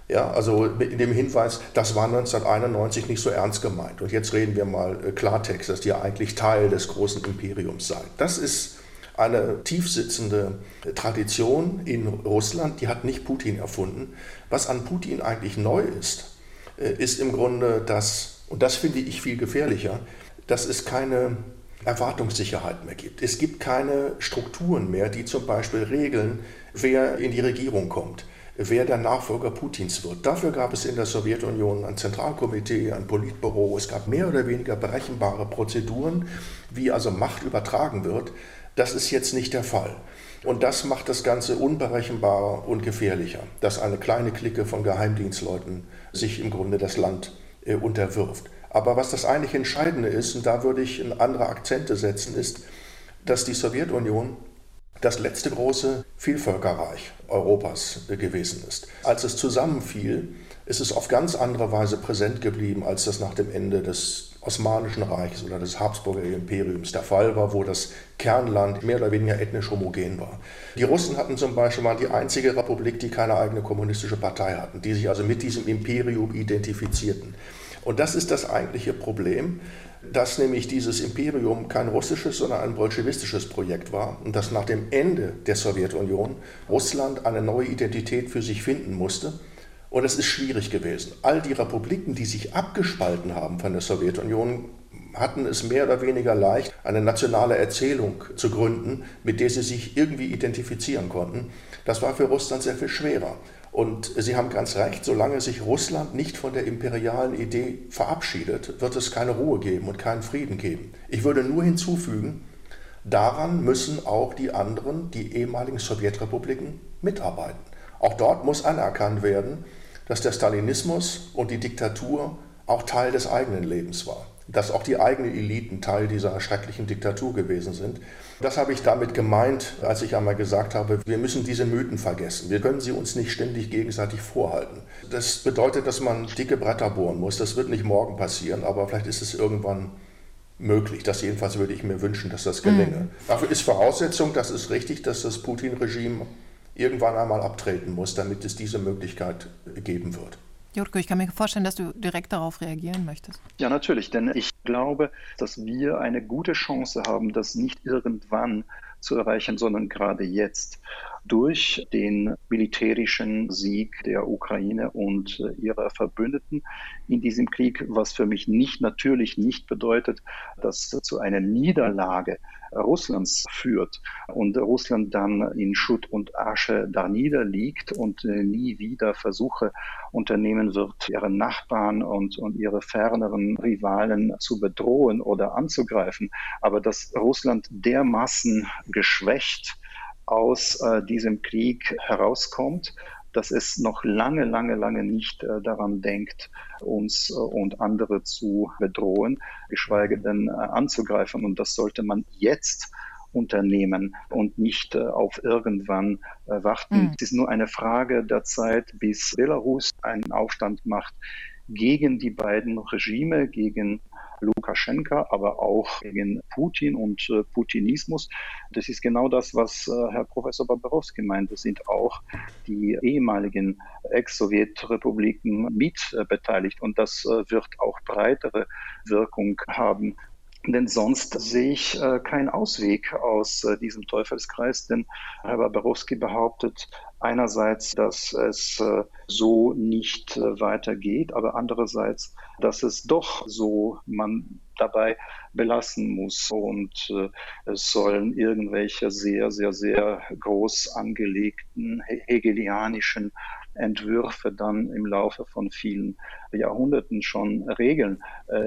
Ja, also in dem Hinweis, das war 1991 nicht so ernst gemeint. Und jetzt reden wir mal äh, Klartext, dass ihr eigentlich Teil des großen Imperiums seid. Das ist eine tiefsitzende Tradition in Russland, die hat nicht Putin erfunden. Was an Putin eigentlich neu ist, äh, ist im Grunde das, und das finde ich viel gefährlicher, dass es keine Erwartungssicherheit mehr gibt. Es gibt keine Strukturen mehr, die zum Beispiel regeln, wer in die Regierung kommt, wer der Nachfolger Putins wird. Dafür gab es in der Sowjetunion ein Zentralkomitee, ein Politbüro. Es gab mehr oder weniger berechenbare Prozeduren, wie also Macht übertragen wird. Das ist jetzt nicht der Fall. Und das macht das Ganze unberechenbarer und gefährlicher, dass eine kleine Clique von Geheimdienstleuten sich im Grunde das Land äh, unterwirft. Aber was das eigentlich Entscheidende ist, und da würde ich andere Akzente setzen, ist, dass die Sowjetunion das letzte große Vielvölkerreich Europas gewesen ist. Als es zusammenfiel, ist es auf ganz andere Weise präsent geblieben, als das nach dem Ende des Osmanischen Reiches oder des Habsburger Imperiums der Fall war, wo das Kernland mehr oder weniger ethnisch homogen war. Die Russen hatten zum Beispiel mal die einzige Republik, die keine eigene kommunistische Partei hatten, die sich also mit diesem Imperium identifizierten. Und das ist das eigentliche Problem, dass nämlich dieses Imperium kein russisches, sondern ein bolschewistisches Projekt war und dass nach dem Ende der Sowjetunion Russland eine neue Identität für sich finden musste. Und es ist schwierig gewesen. All die Republiken, die sich abgespalten haben von der Sowjetunion, hatten es mehr oder weniger leicht, eine nationale Erzählung zu gründen, mit der sie sich irgendwie identifizieren konnten. Das war für Russland sehr viel schwerer. Und Sie haben ganz recht, solange sich Russland nicht von der imperialen Idee verabschiedet, wird es keine Ruhe geben und keinen Frieden geben. Ich würde nur hinzufügen, daran müssen auch die anderen, die ehemaligen Sowjetrepubliken, mitarbeiten. Auch dort muss anerkannt werden, dass der Stalinismus und die Diktatur auch Teil des eigenen Lebens war dass auch die eigenen Eliten Teil dieser schrecklichen Diktatur gewesen sind. Das habe ich damit gemeint, als ich einmal gesagt habe, wir müssen diese Mythen vergessen. Wir können sie uns nicht ständig gegenseitig vorhalten. Das bedeutet, dass man dicke Bretter bohren muss. Das wird nicht morgen passieren, aber vielleicht ist es irgendwann möglich. Das jedenfalls würde ich mir wünschen, dass das gelänge. Mhm. Dafür ist Voraussetzung, das ist richtig, dass das Putin-Regime irgendwann einmal abtreten muss, damit es diese Möglichkeit geben wird. Jurko, ich kann mir vorstellen, dass du direkt darauf reagieren möchtest. Ja, natürlich, denn ich glaube, dass wir eine gute Chance haben, das nicht irgendwann zu erreichen, sondern gerade jetzt durch den militärischen Sieg der Ukraine und äh, ihrer Verbündeten in diesem Krieg, was für mich nicht natürlich nicht bedeutet, dass zu einer Niederlage Russlands führt und Russland dann in Schutt und Asche da niederliegt und äh, nie wieder Versuche unternehmen wird, ihre Nachbarn und, und ihre ferneren Rivalen zu bedrohen oder anzugreifen. Aber dass Russland dermaßen geschwächt aus äh, diesem Krieg herauskommt, dass es noch lange, lange, lange nicht äh, daran denkt, uns äh, und andere zu bedrohen, geschweige denn äh, anzugreifen. Und das sollte man jetzt unternehmen und nicht äh, auf irgendwann äh, warten. Mhm. Es ist nur eine Frage der Zeit, bis Belarus einen Aufstand macht gegen die beiden Regime, gegen Lukaschenka, aber auch gegen Putin und äh, Putinismus. Das ist genau das, was äh, Herr Professor Barbarowski meint. Das sind auch die ehemaligen Ex-Sowjetrepubliken mit äh, beteiligt und das äh, wird auch breitere Wirkung haben. Denn sonst sehe ich äh, keinen Ausweg aus äh, diesem Teufelskreis, denn Herr Barbarowski behauptet einerseits, dass es äh, so nicht äh, weitergeht, aber andererseits, dass es doch so man dabei belassen muss und äh, es sollen irgendwelche sehr, sehr, sehr groß angelegten hegelianischen Entwürfe dann im Laufe von vielen Jahrhunderten schon regeln.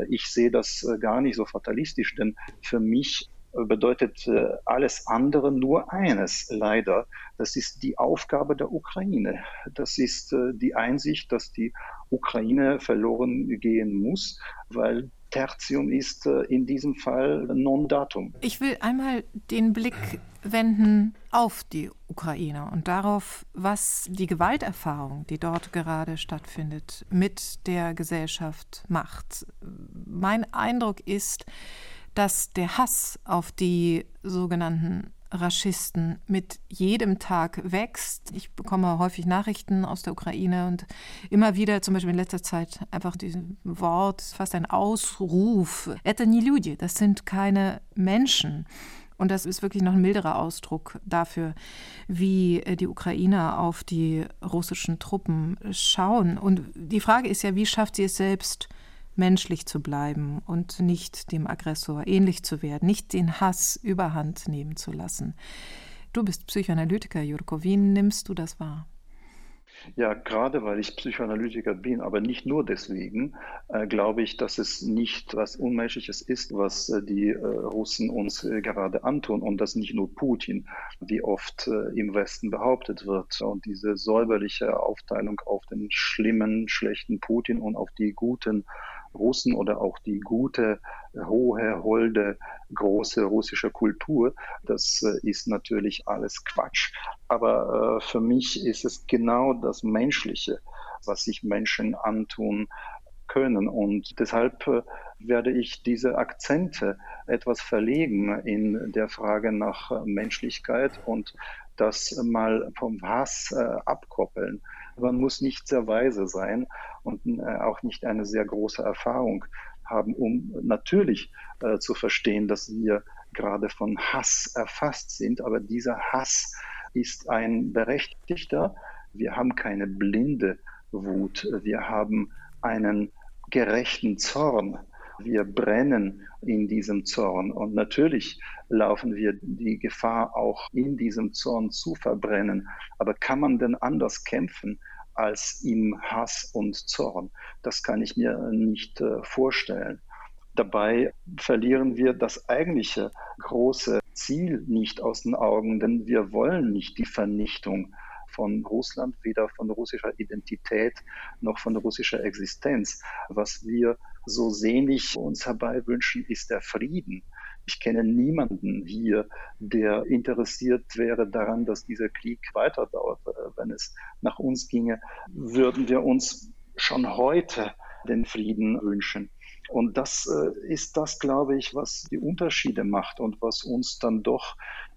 Ich sehe das gar nicht so fatalistisch, denn für mich bedeutet äh, alles andere nur eines, leider. Das ist die Aufgabe der Ukraine. Das ist die Einsicht, dass die Ukraine verloren gehen muss, weil Tertium ist in diesem Fall Non-Datum. Ich will einmal den Blick wenden auf die Ukraine und darauf, was die Gewalterfahrung, die dort gerade stattfindet, mit der Gesellschaft macht. Mein Eindruck ist, dass der Hass auf die sogenannten Raschisten mit jedem Tag wächst. Ich bekomme häufig Nachrichten aus der Ukraine und immer wieder, zum Beispiel in letzter Zeit, einfach dieses Wort, fast ein Ausruf. Это не люди, das sind keine Menschen. Und das ist wirklich noch ein milderer Ausdruck dafür, wie äh, die Ukrainer auf die russischen Truppen schauen. Und die Frage ist ja, wie schafft sie es selbst, menschlich zu bleiben und nicht dem Aggressor ähnlich zu werden, nicht den Hass überhand nehmen zu lassen. Du bist Psychoanalytiker, Jurko. Wie nimmst du das wahr? Ja, gerade weil ich Psychoanalytiker bin, aber nicht nur deswegen, äh, glaube ich, dass es nicht was Unmenschliches ist, was äh, die äh, Russen uns äh, gerade antun und das nicht nur Putin, wie oft äh, im Westen behauptet wird. Und diese säuberliche Aufteilung auf den schlimmen, schlechten Putin und auf die guten Russen oder auch die gute, hohe, holde, große russische Kultur. Das äh, ist natürlich alles Quatsch. Aber äh, für mich ist es genau das Menschliche, was sich Menschen antun können. Und deshalb äh, werde ich diese Akzente etwas verlegen in der Frage nach Menschlichkeit und das mal vom Hass abkoppeln. Man muss nicht sehr weise sein und äh, auch nicht eine sehr große Erfahrung haben, um natürlich äh, zu verstehen, dass wir gerade von Hass erfasst sind. Aber dieser Hass ist ein berechtigter. Wir haben keine blinde Wut. Wir haben einen gerechten Zorn. Wir brennen in diesem Zorn. Und natürlich laufen wir die Gefahr, auch in diesem Zorn zu verbrennen. Aber kann man denn anders kämpfen als im Hass und Zorn? Das kann ich mir nicht äh, vorstellen. Dabei verlieren wir das eigentliche große Ziel nicht aus den Augen, denn wir wollen nicht die Vernichtung von Russland, weder von russischer Identität noch von russischer Existenz. Was wir so sehnlich uns herbeiwünschen, ist der Frieden. Ich kenne niemanden hier, der interessiert wäre daran, dass dieser Krieg weiterdauert. Wenn es nach uns ginge, würden wir uns schon heute den Frieden wünschen. Und das äh, ist das, glaube ich, was die Unterschiede macht und was uns dann doch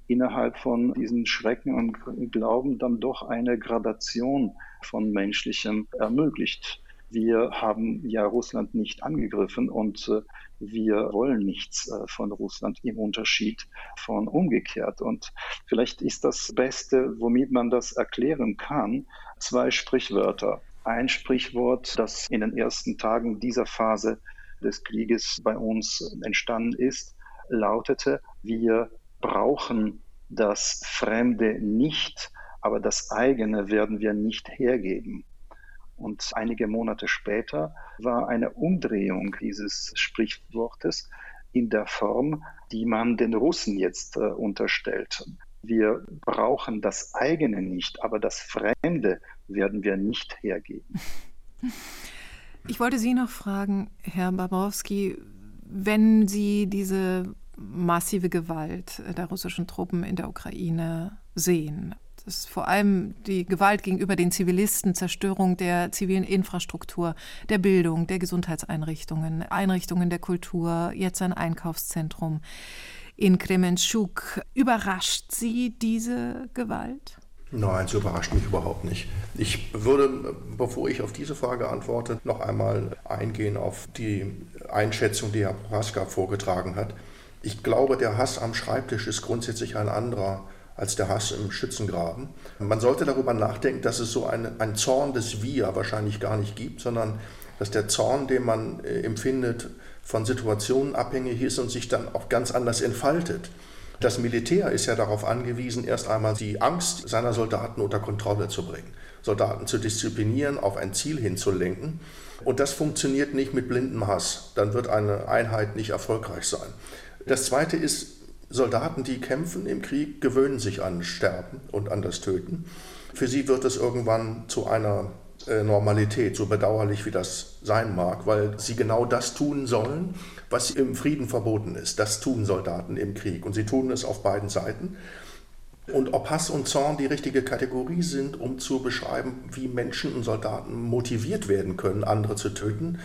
innerhalb von diesen Schrecken und Glauben dann doch eine Gradation von Menschlichem ermöglicht. Wir haben ja Russland nicht angegriffen und äh, wir wollen nichts äh, von Russland im Unterschied von umgekehrt. Und vielleicht ist das Beste, womit man das erklären kann, zwei Sprichwörter. Ein Sprichwort, das in den ersten Tagen dieser Phase des Krieges bei uns entstanden ist, lautete, wir brauchen das Fremde nicht, aber das eigene werden wir nicht hergeben. Und einige Monate später war eine Umdrehung dieses Sprichwortes in der Form, die man den Russen jetzt äh, unterstellt. Wir brauchen das eigene nicht, aber das Fremde werden wir nicht hergeben. Ich wollte Sie noch fragen, Herr Babrowski, wenn Sie diese massive Gewalt der russischen Truppen in der Ukraine sehen, das ist vor allem die Gewalt gegenüber den Zivilisten, Zerstörung der zivilen Infrastruktur, der Bildung, der Gesundheitseinrichtungen, Einrichtungen der Kultur, jetzt ein Einkaufszentrum in Kremenschuk. Überrascht Sie diese Gewalt? Nein, es überrascht mich überhaupt nicht. Ich würde, bevor ich auf diese Frage antworte, noch einmal eingehen auf die Einschätzung, die Herr Prohaska vorgetragen hat. Ich glaube, der Hass am Schreibtisch ist grundsätzlich ein anderer als der Hass im Schützengraben. Man sollte darüber nachdenken, dass es so ein, ein Zorn des Wir wahrscheinlich gar nicht gibt, sondern dass der Zorn, den man äh, empfindet, von Situationen abhängig ist und sich dann auch ganz anders entfaltet. Das Militär ist ja darauf angewiesen, erst einmal die Angst seiner Soldaten unter Kontrolle zu bringen, Soldaten zu disziplinieren, auf ein Ziel hinzulenken. Und das funktioniert nicht mit blindem Hass. Dann wird eine Einheit nicht erfolgreich sein. Das Zweite ist, Soldaten, die kämpfen im Krieg, gewöhnen sich an Sterben und an das Töten. Für sie wird es irgendwann zu einer äh, Normalität, so bedauerlich wie das sein mag, weil sie genau das tun sollen, was im Frieden verboten ist. Das tun Soldaten im Krieg und sie tun es auf beiden Seiten. Und ob Hass und Zorn die richtige Kategorie sind, um zu beschreiben, wie Menschen und Soldaten motiviert werden können, andere zu töten,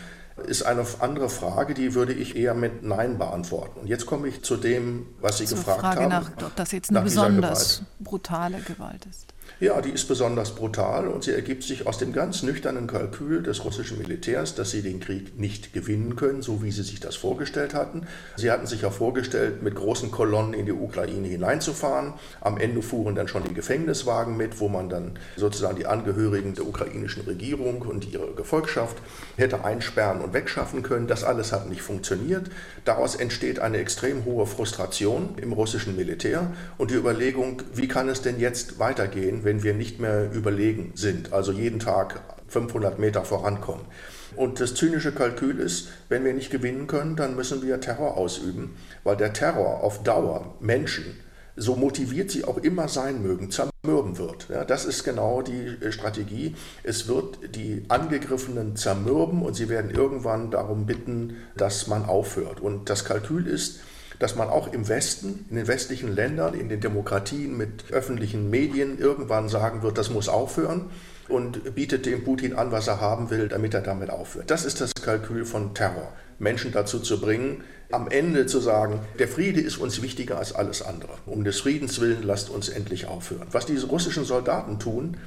ist eine andere Frage, die würde ich eher mit Nein beantworten. Und jetzt komme ich zu dem, was Sie Zur gefragt Frage haben. nach, ob das jetzt eine besonders brutale Gewalt ist. Ja, die ist besonders brutal und sie ergibt sich aus dem ganz nüchternen Kalkül des russischen Militärs, dass sie den Krieg nicht gewinnen können, so wie sie sich das vorgestellt hatten. Sie hatten sich ja vorgestellt, mit großen Kolonnen in die Ukraine hineinzufahren. Am Ende fuhren dann schon die Gefängniswagen mit, wo man dann sozusagen die Angehörigen der ukrainischen Regierung und ihre Gefolgschaft hätte einsperren und wegschaffen können. Das alles hat nicht funktioniert. Daraus entsteht eine extrem hohe Frustration im russischen Militär und die Überlegung, wie kann es denn jetzt weitergehen, wenn wir nicht mehr überlegen sind, also jeden Tag 500 Meter vorankommen. Und das zynische Kalkül ist, wenn wir nicht gewinnen können, dann müssen wir Terror ausüben, weil der Terror auf Dauer Menschen, so motiviert sie auch immer sein mögen, zermürben wird. Ja, das ist genau die äh, Strategie. Es wird die Angegriffenen zermürben und sie werden irgendwann darum bitten, dass man aufhört. Und das Kalkül ist, dass man auch im Westen, in den westlichen Ländern, in den Demokratien mit öffentlichen Medien irgendwann sagen wird, das muss aufhören und bietet dem Putin an, was er haben will, damit er damit aufhört. Das ist das Kalkül von Terror. Menschen dazu zu bringen, am Ende zu sagen, der Friede ist uns wichtiger als alles andere. Um des Friedens willen lasst uns endlich aufhören. Was diese russischen Soldaten tun,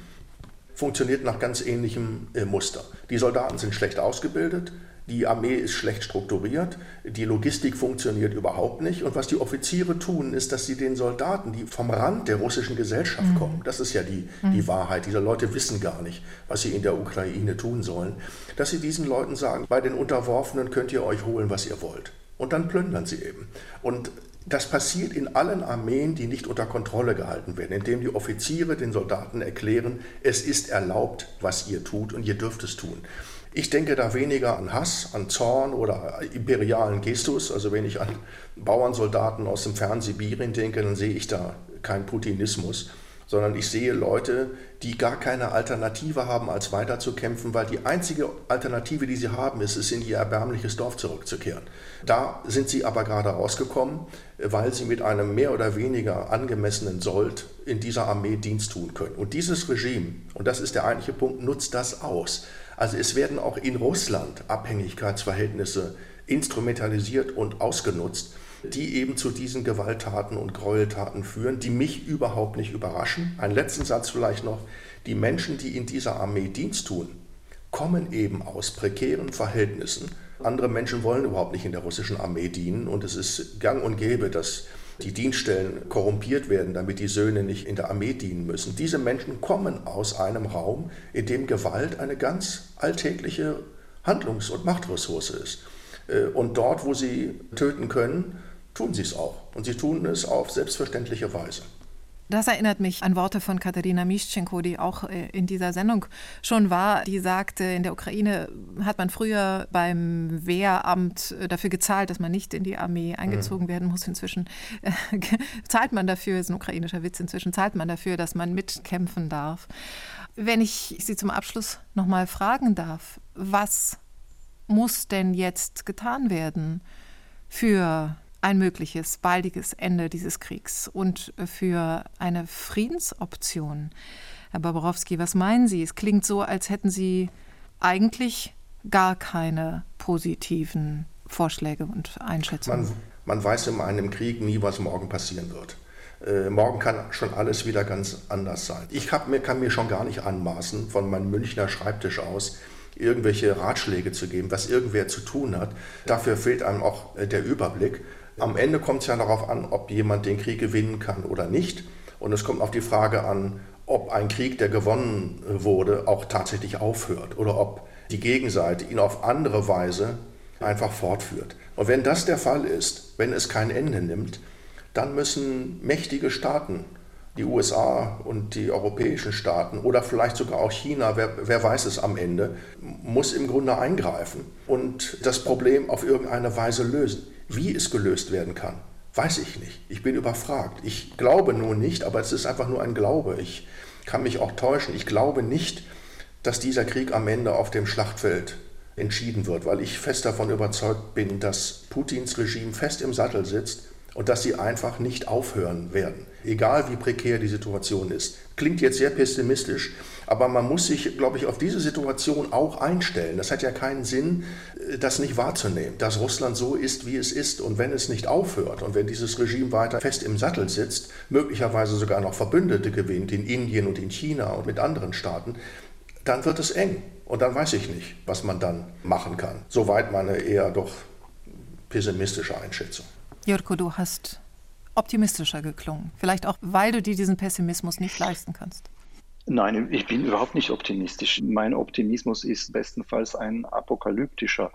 funktioniert nach ganz ähnlichem äh, Muster. Die Soldaten sind schlecht ausgebildet, die Armee ist schlecht strukturiert, die Logistik funktioniert überhaupt nicht. Und was die Offiziere tun, ist, dass sie den Soldaten, die vom Rand der russischen Gesellschaft mhm. kommen, das ist ja die, mhm. die Wahrheit, diese Leute wissen gar nicht, was sie in der Ukraine tun sollen, dass sie diesen Leuten sagen, bei den Unterworfenen könnt ihr euch holen, was ihr wollt. Und dann plündern sie eben. Und das passiert in allen Armeen, die nicht unter Kontrolle gehalten werden, indem die Offiziere den Soldaten erklären, es ist erlaubt, was ihr tut und ihr dürft es tun. Ich denke da weniger an Hass, an Zorn oder imperialen Gestus. Also wenn ich an Bauernsoldaten aus dem fernen denke, dann sehe ich da keinen Putinismus, sondern ich sehe Leute, die gar keine Alternative haben, als weiterzukämpfen, weil die einzige Alternative, die sie haben, ist es, in ihr erbärmliches Dorf zurückzukehren. Da sind sie aber gerade rausgekommen, weil sie mit einem mehr oder weniger angemessenen Sold in dieser Armee Dienst tun können. Und dieses Regime, und das ist der eigentliche Punkt, nutzt das aus. Also es werden auch in Russland Abhängigkeitsverhältnisse instrumentalisiert und ausgenutzt, die eben zu diesen Gewalttaten und Gräueltaten führen, die mich überhaupt nicht überraschen. Ein letzten Satz vielleicht noch. Die Menschen, die in dieser Armee Dienst tun, kommen eben aus prekären Verhältnissen. Andere Menschen wollen überhaupt nicht in der russischen Armee dienen und es ist gang und gäbe, dass die Dienststellen korrumpiert werden, damit die Söhne nicht in der Armee dienen müssen. Diese Menschen kommen aus einem Raum, in dem Gewalt eine ganz alltägliche Handlungs- und Machtressource ist. Äh, und dort, wo sie töten können, tun sie es auch. Und sie tun es auf selbstverständliche Weise. Das erinnert mich an Worte von Katharina Mischenko, die auch äh, in dieser Sendung schon war. Die sagte, in der Ukraine hat man früher beim Wehramt äh, dafür gezahlt, dass man nicht in die Armee eingezogen mhm. werden muss. Inzwischen äh, zahlt man dafür, ist ein ukrainischer Witz, inzwischen zahlt man dafür, dass man mitkämpfen darf. Wenn ich Sie zum Abschluss noch mal fragen darf, was muss denn jetzt getan werden für ein mögliches baldiges Ende dieses Kriegs und für eine Friedensoption. Herr Baborowski, was meinen Sie? Es klingt so, als hätten Sie eigentlich gar keine positiven Vorschläge und Einschätzungen. Man, man weiß in einem Krieg nie, was morgen passieren wird. Äh, morgen kann schon alles wieder ganz anders sein. Ich mir, kann mir schon gar nicht anmaßen, von meinem Münchner Schreibtisch aus irgendwelche Ratschläge zu geben, was irgendwer zu tun hat. Dafür fehlt einem auch äh, der Überblick. Am Ende kommt es ja darauf an, ob jemand den Krieg gewinnen kann oder nicht. Und es kommt auf die Frage an, ob ein Krieg, der gewonnen wurde, auch tatsächlich aufhört oder ob die Gegenseite ihn auf andere Weise einfach fortführt. Und wenn das der Fall ist, wenn es kein Ende nimmt, dann müssen mächtige Staaten, die USA und die europäischen Staaten oder vielleicht sogar auch China, wer, wer weiß es am Ende, muss im Grunde eingreifen und das Problem auf irgendeine Weise lösen. Wie es gelöst werden kann, weiß ich nicht. Ich bin überfragt. Ich glaube nur nicht, aber es ist einfach nur ein Glaube. Ich kann mich auch täuschen. Ich glaube nicht, dass dieser Krieg am Ende auf dem Schlachtfeld entschieden wird, weil ich fest davon überzeugt bin, dass Putins Regime fest im Sattel sitzt und dass sie einfach nicht aufhören werden, egal wie prekär die Situation ist. Klingt jetzt sehr pessimistisch, aber man muss sich, glaube ich, auf diese Situation auch einstellen. Das hat ja keinen Sinn, äh, das nicht wahrzunehmen, dass Russland so ist, wie es ist. Und wenn es nicht aufhört und wenn dieses Regime weiter fest im Sattel sitzt, möglicherweise sogar noch Verbündete gewinnt in Indien und in China und mit anderen Staaten, dann wird es eng. Und dann weiß ich nicht, was man dann machen kann. Soweit meine eher doch pessimistische Einschätzung. Jurko, du hast optimistischer geklungen. Vielleicht auch, weil du dir diesen Pessimismus nicht leisten kannst. Nein, ich bin überhaupt nicht optimistisch. Mein Optimismus ist bestenfalls ein apokalyptischer.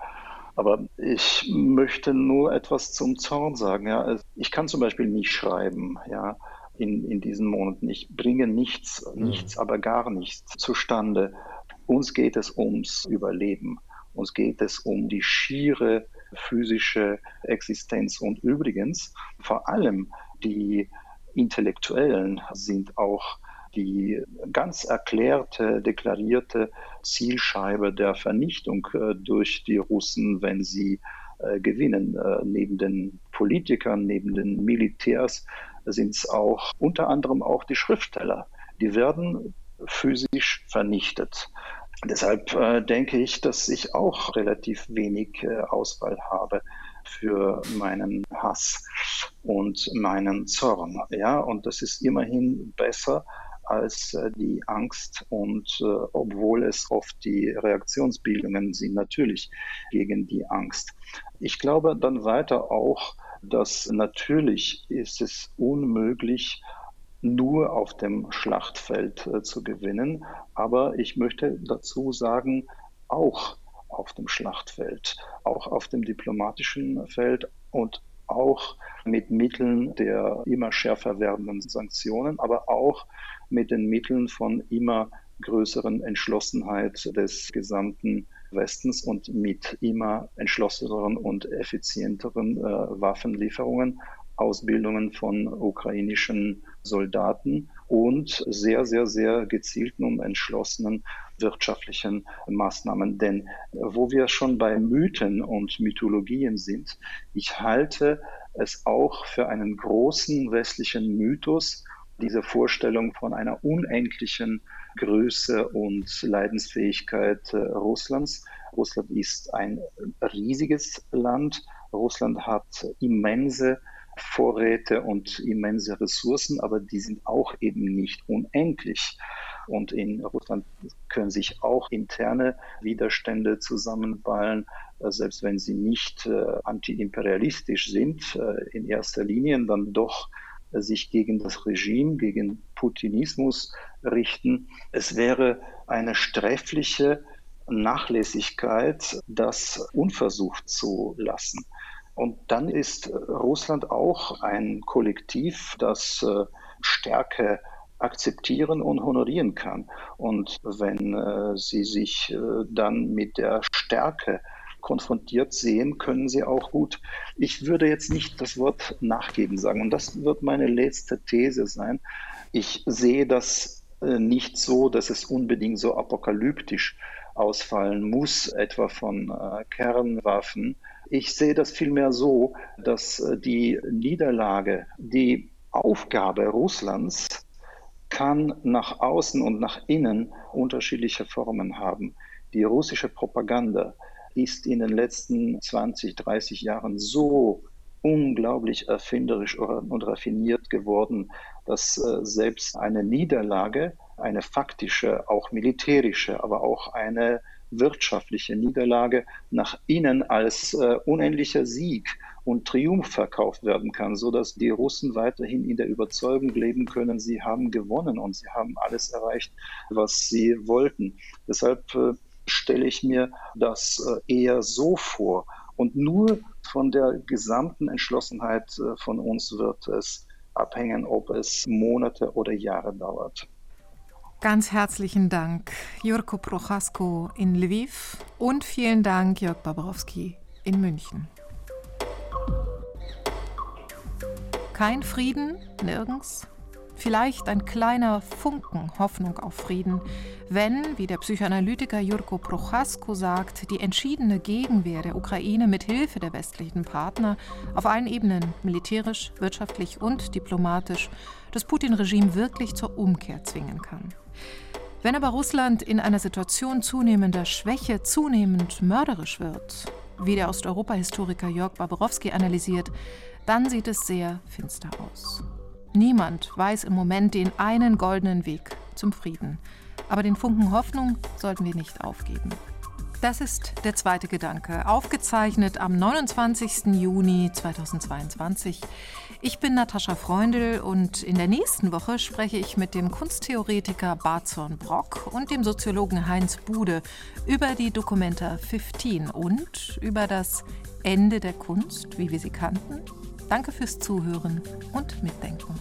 Aber ich möchte nur etwas zum Zorn sagen. Ja. Ich kann zum Beispiel nicht schreiben, ja, in, in diesen Monaten. Ich bringe nichts, mhm. nichts, aber gar nichts zustande. Uns geht es ums Überleben. Uns geht es um die schiere physische Existenz. Und übrigens, vor allem die Intellektuellen sind auch die ganz erklärte, deklarierte Zielscheibe der Vernichtung äh, durch die Russen, wenn sie äh, gewinnen. Äh, neben den Politikern, neben den Militärs sind es auch unter anderem auch die Schriftsteller. Die werden physisch vernichtet. Deshalb äh, denke ich, dass ich auch relativ wenig äh, Auswahl habe für meinen Hass und meinen Zorn. Ja, und das ist immerhin besser als äh, die Angst und äh, obwohl es oft die Reaktionsbildungen sind, natürlich gegen die Angst. Ich glaube dann weiter auch, dass natürlich ist es unmöglich, nur auf dem Schlachtfeld äh, zu gewinnen. Aber ich möchte dazu sagen, auch auf dem Schlachtfeld, auch auf dem diplomatischen Feld und auch mit Mitteln der immer schärfer werdenden Sanktionen, aber auch mit den Mitteln von immer größeren Entschlossenheit des gesamten Westens und mit immer entschlosseneren und effizienteren äh, Waffenlieferungen Ausbildungen von ukrainischen Soldaten und sehr, sehr, sehr gezielten und entschlossenen wirtschaftlichen Maßnahmen. Denn wo wir schon bei Mythen und Mythologien sind, ich halte es auch für einen großen westlichen Mythos, diese Vorstellung von einer unendlichen Größe und Leidensfähigkeit äh, Russlands. Russland ist ein riesiges Land. Russland hat immense Vorräte und immense Ressourcen, aber die sind auch eben nicht unendlich. Und in Russland können sich auch interne Widerstände zusammenballen, äh, selbst wenn sie nicht äh, antiimperialistisch sind, äh, in erster Linie dann doch sich gegen das Regime, gegen Putinismus richten. Es wäre eine sträfliche Nachlässigkeit, das unversucht zu lassen. Und dann ist Russland auch ein Kollektiv, das äh, Stärke akzeptieren und honorieren kann. Und wenn äh, sie sich äh, dann mit der Stärke konfrontiert sehen, können sie auch gut. Ich würde jetzt nicht das Wort nachgeben sagen. Und das wird meine letzte These sein. Ich sehe das äh, nicht so, dass es unbedingt so apokalyptisch ausfallen muss, etwa von äh, Kernwaffen ich sehe das vielmehr so, dass äh, die Niederlage, die Aufgabe Russlands kann nach außen und nach innen unterschiedliche Formen haben. Die russische Propaganda ist in den letzten 20, 30 Jahren so unglaublich erfinderisch und raffiniert geworden, dass äh, selbst eine Niederlage, eine faktische, auch militärische, aber auch eine wirtschaftliche Niederlage nach innen als äh, unendlicher Sieg und Triumph verkauft werden kann, so dass die Russen weiterhin in der Überzeugung leben können, sie haben gewonnen und sie haben alles erreicht, was sie wollten. Deshalb äh, stelle ich mir das äh, eher so vor. Und nur von der gesamten Entschlossenheit äh, von uns wird es abhängen, ob es Monate oder Jahre dauert. Ganz herzlichen Dank, Jurko Prochasko in Lviv und vielen Dank, Jörg Baborowski in München. Kein Frieden, nirgends. Vielleicht ein kleiner Funken Hoffnung auf Frieden, wenn, wie der Psychoanalytiker Jurko Prochasko sagt, die entschiedene Gegenwehr der Ukraine mit Hilfe der westlichen Partner auf allen Ebenen, militärisch, wirtschaftlich und diplomatisch, das Putin-Regime wirklich zur Umkehr zwingen kann. Wenn aber Russland in einer Situation zunehmender Schwäche zunehmend mörderisch wird, wie der Osteuropa-Historiker Jörg Barbarowski analysiert, dann sieht es sehr finster aus. Niemand weiß im Moment den einen goldenen Weg zum Frieden. Aber den Funken Hoffnung sollten wir nicht aufgeben. Das ist der zweite Gedanke, aufgezeichnet am 29. Juni 2022. Ich bin Natascha Freundl und in der nächsten Woche spreche ich mit dem Kunsttheoretiker Barzorn Brock und dem Soziologen Heinz Bude über die Dokumenta 15 und über das Ende der Kunst, wie wir sie kannten Danke fürs Zuhören und Mitdenken.